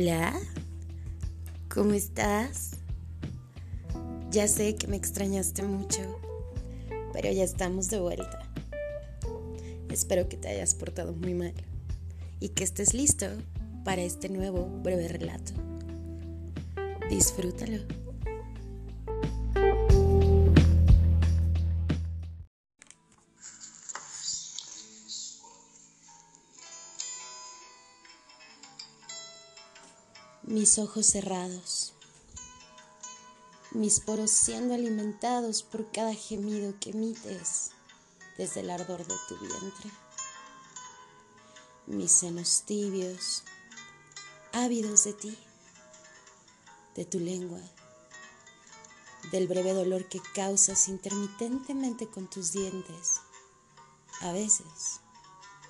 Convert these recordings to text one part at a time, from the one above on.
Hola, ¿cómo estás? Ya sé que me extrañaste mucho, pero ya estamos de vuelta. Espero que te hayas portado muy mal y que estés listo para este nuevo breve relato. Disfrútalo. Mis ojos cerrados, mis poros siendo alimentados por cada gemido que emites desde el ardor de tu vientre, mis senos tibios, ávidos de ti, de tu lengua, del breve dolor que causas intermitentemente con tus dientes, a veces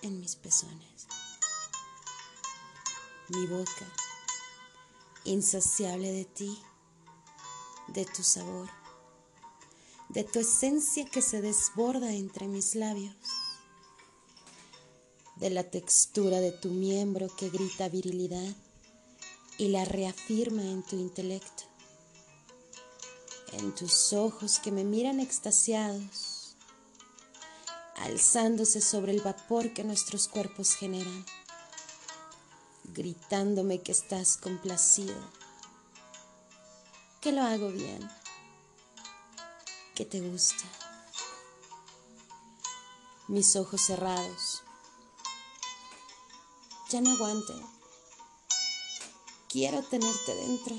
en mis pezones, mi boca insaciable de ti, de tu sabor, de tu esencia que se desborda entre mis labios, de la textura de tu miembro que grita virilidad y la reafirma en tu intelecto, en tus ojos que me miran extasiados, alzándose sobre el vapor que nuestros cuerpos generan gritándome que estás complacido, que lo hago bien, que te gusta. Mis ojos cerrados. Ya no aguanto. Quiero tenerte dentro.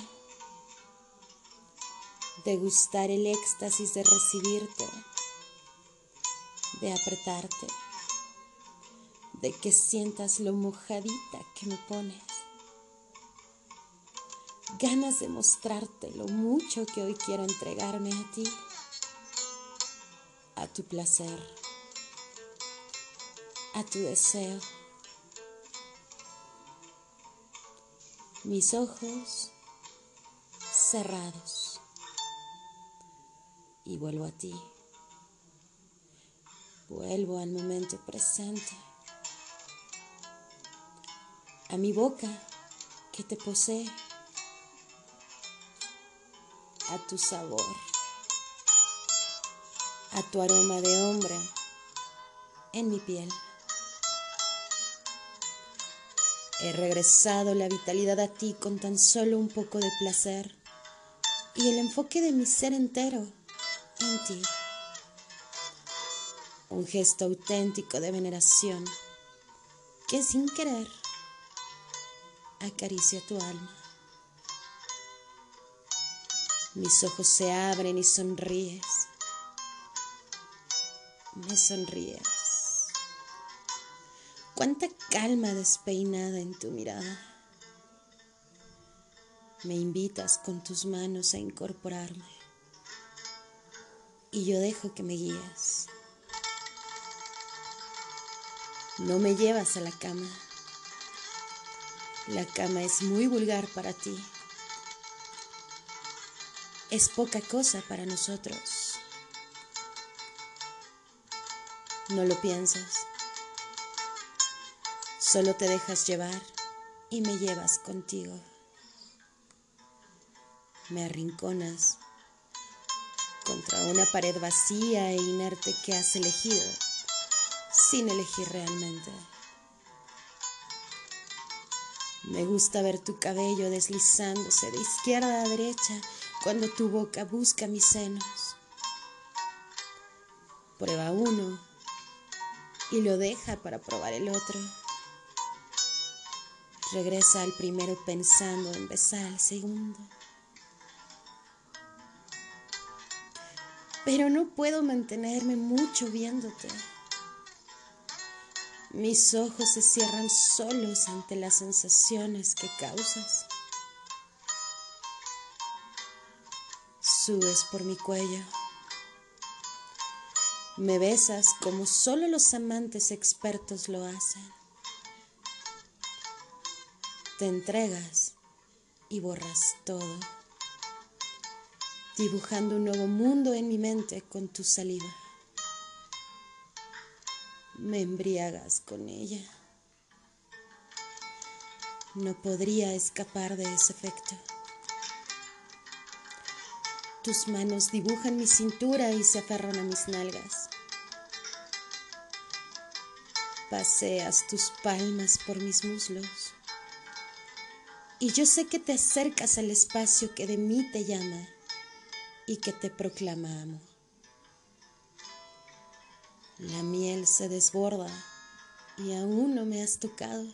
Degustar el éxtasis de recibirte, de apretarte de que sientas lo mojadita que me pones. Ganas de mostrarte lo mucho que hoy quiero entregarme a ti, a tu placer, a tu deseo. Mis ojos cerrados y vuelvo a ti. Vuelvo al momento presente a mi boca que te posee, a tu sabor, a tu aroma de hombre en mi piel. He regresado la vitalidad a ti con tan solo un poco de placer y el enfoque de mi ser entero en ti. Un gesto auténtico de veneración que sin querer acaricia tu alma. Mis ojos se abren y sonríes. Me sonríes. Cuánta calma despeinada en tu mirada. Me invitas con tus manos a incorporarme. Y yo dejo que me guíes. No me llevas a la cama la cama es muy vulgar para ti. Es poca cosa para nosotros. No lo piensas. Solo te dejas llevar y me llevas contigo. Me arrinconas contra una pared vacía e inerte que has elegido sin elegir realmente. Me gusta ver tu cabello deslizándose de izquierda a derecha cuando tu boca busca mis senos. Prueba uno y lo deja para probar el otro. Regresa al primero pensando en besar al segundo. Pero no puedo mantenerme mucho viéndote. Mis ojos se cierran solos ante las sensaciones que causas. Subes por mi cuello. Me besas como solo los amantes expertos lo hacen. Te entregas y borras todo, dibujando un nuevo mundo en mi mente con tu saliva me embriagas con ella. no podría escapar de ese efecto. Tus manos dibujan mi cintura y se aferran a mis nalgas. Paseas tus palmas por mis muslos. Y yo sé que te acercas al espacio que de mí te llama y que te proclama amo. La miel se desborda y aún no me has tocado.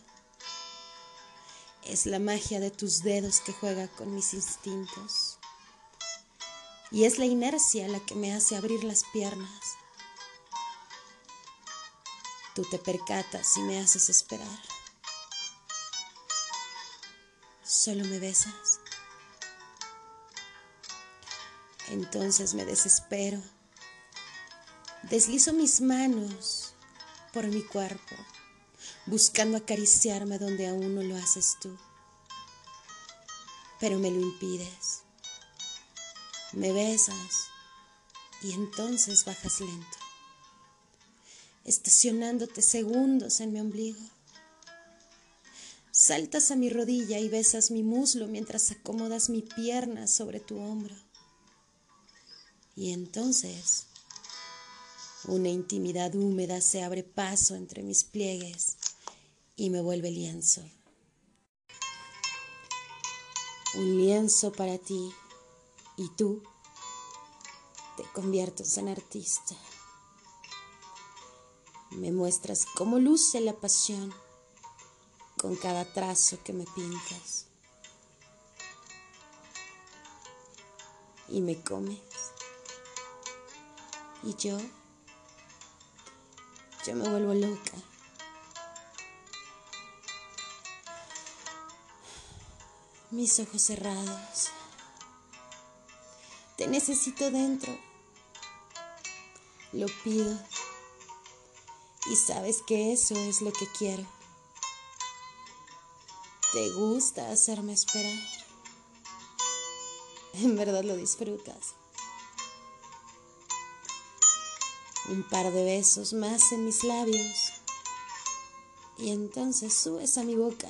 Es la magia de tus dedos que juega con mis instintos. Y es la inercia la que me hace abrir las piernas. Tú te percatas y me haces esperar. Solo me besas. Entonces me desespero. Deslizo mis manos por mi cuerpo, buscando acariciarme donde aún no lo haces tú. Pero me lo impides. Me besas y entonces bajas lento, estacionándote segundos en mi ombligo. Saltas a mi rodilla y besas mi muslo mientras acomodas mi pierna sobre tu hombro. Y entonces una intimidad húmeda se abre paso entre mis pliegues y me vuelve lienzo. Un lienzo para ti y tú te conviertes en artista. Me muestras cómo luce la pasión con cada trazo que me pintas. Y me comes. Y yo, yo me vuelvo loca. Mis ojos cerrados. Te necesito dentro. Lo pido. Y sabes que eso es lo que quiero. Te gusta hacerme esperar. En verdad lo disfrutas. Un par de besos más en mis labios y entonces subes a mi boca.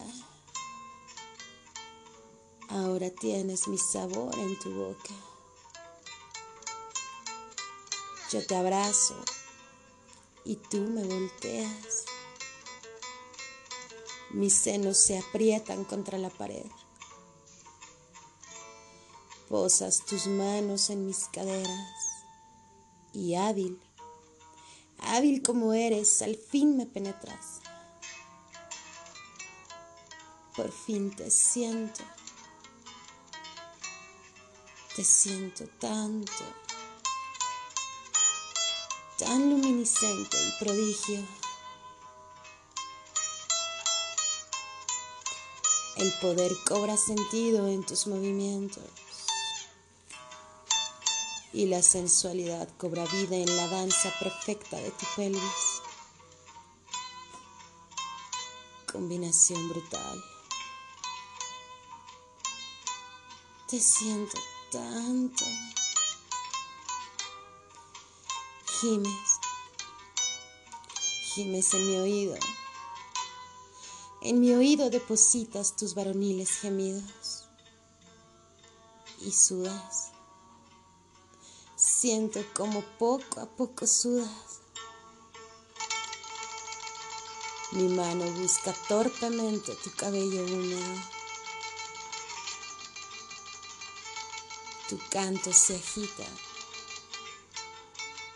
Ahora tienes mi sabor en tu boca. Yo te abrazo y tú me volteas. Mis senos se aprietan contra la pared. Posas tus manos en mis caderas y hábil Hábil como eres, al fin me penetras. Por fin te siento. Te siento tanto. Tan luminiscente y prodigio. El poder cobra sentido en tus movimientos y la sensualidad cobra vida en la danza perfecta de tu pelvis. Combinación brutal. Te siento tanto. Gimes. Gimes en mi oído. En mi oído depositas tus varoniles gemidos. Y sudas Siento como poco a poco sudas. Mi mano busca torpemente tu cabello húmedo. Tu canto se agita.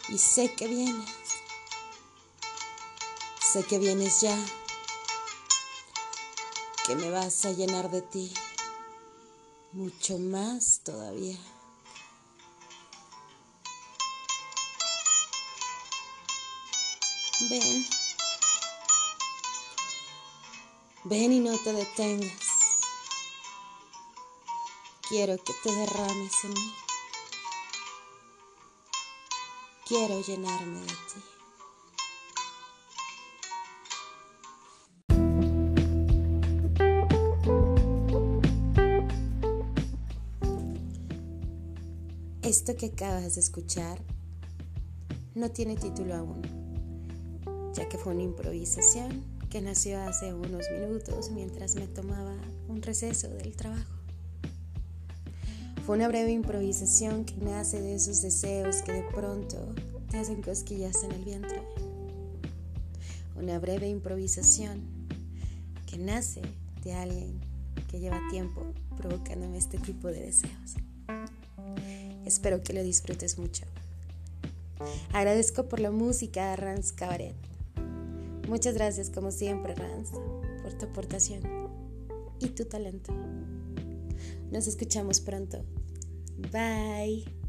Y sé que vienes. Sé que vienes ya. Que me vas a llenar de ti. Mucho más todavía. Ven. Ven y no te detengas. Quiero que te derrames en mí. Quiero llenarme de ti. Esto que acabas de escuchar no tiene título aún ya que fue una improvisación que nació hace unos minutos mientras me tomaba un receso del trabajo. Fue una breve improvisación que nace de esos deseos que de pronto te hacen cosquillas en el vientre. Una breve improvisación que nace de alguien que lleva tiempo provocándome este tipo de deseos. Espero que lo disfrutes mucho. Agradezco por la música a Rans Cabaret. Muchas gracias como siempre Rans por tu aportación y tu talento. Nos escuchamos pronto. Bye.